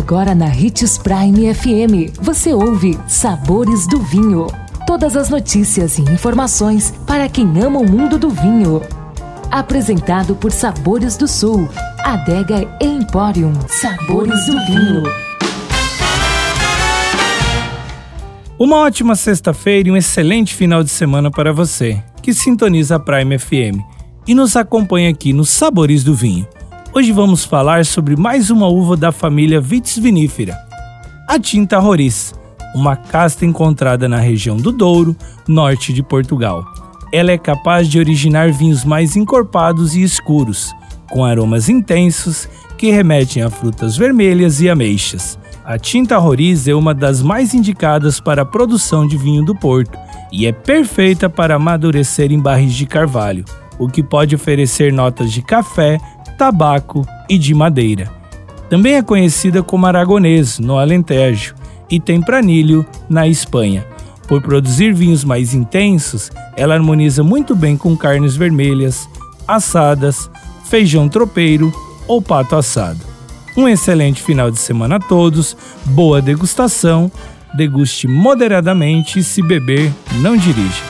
Agora na Ritz Prime FM, você ouve Sabores do Vinho. Todas as notícias e informações para quem ama o mundo do vinho. Apresentado por Sabores do Sul, Adega Emporium. Sabores do Vinho. Uma ótima sexta-feira e um excelente final de semana para você, que sintoniza a Prime FM e nos acompanha aqui nos Sabores do Vinho. Hoje vamos falar sobre mais uma uva da família Vitis vinífera, a Tinta Roriz, uma casta encontrada na região do Douro, norte de Portugal. Ela é capaz de originar vinhos mais encorpados e escuros, com aromas intensos que remetem a frutas vermelhas e ameixas. A tinta Roriz é uma das mais indicadas para a produção de vinho do Porto e é perfeita para amadurecer em barris de carvalho, o que pode oferecer notas de café, tabaco e de madeira. Também é conhecida como aragonês no Alentejo e tempranilho na Espanha. Por produzir vinhos mais intensos, ela harmoniza muito bem com carnes vermelhas, assadas, feijão tropeiro ou pato assado. Um excelente final de semana a todos, boa degustação, deguste moderadamente e se beber, não dirija.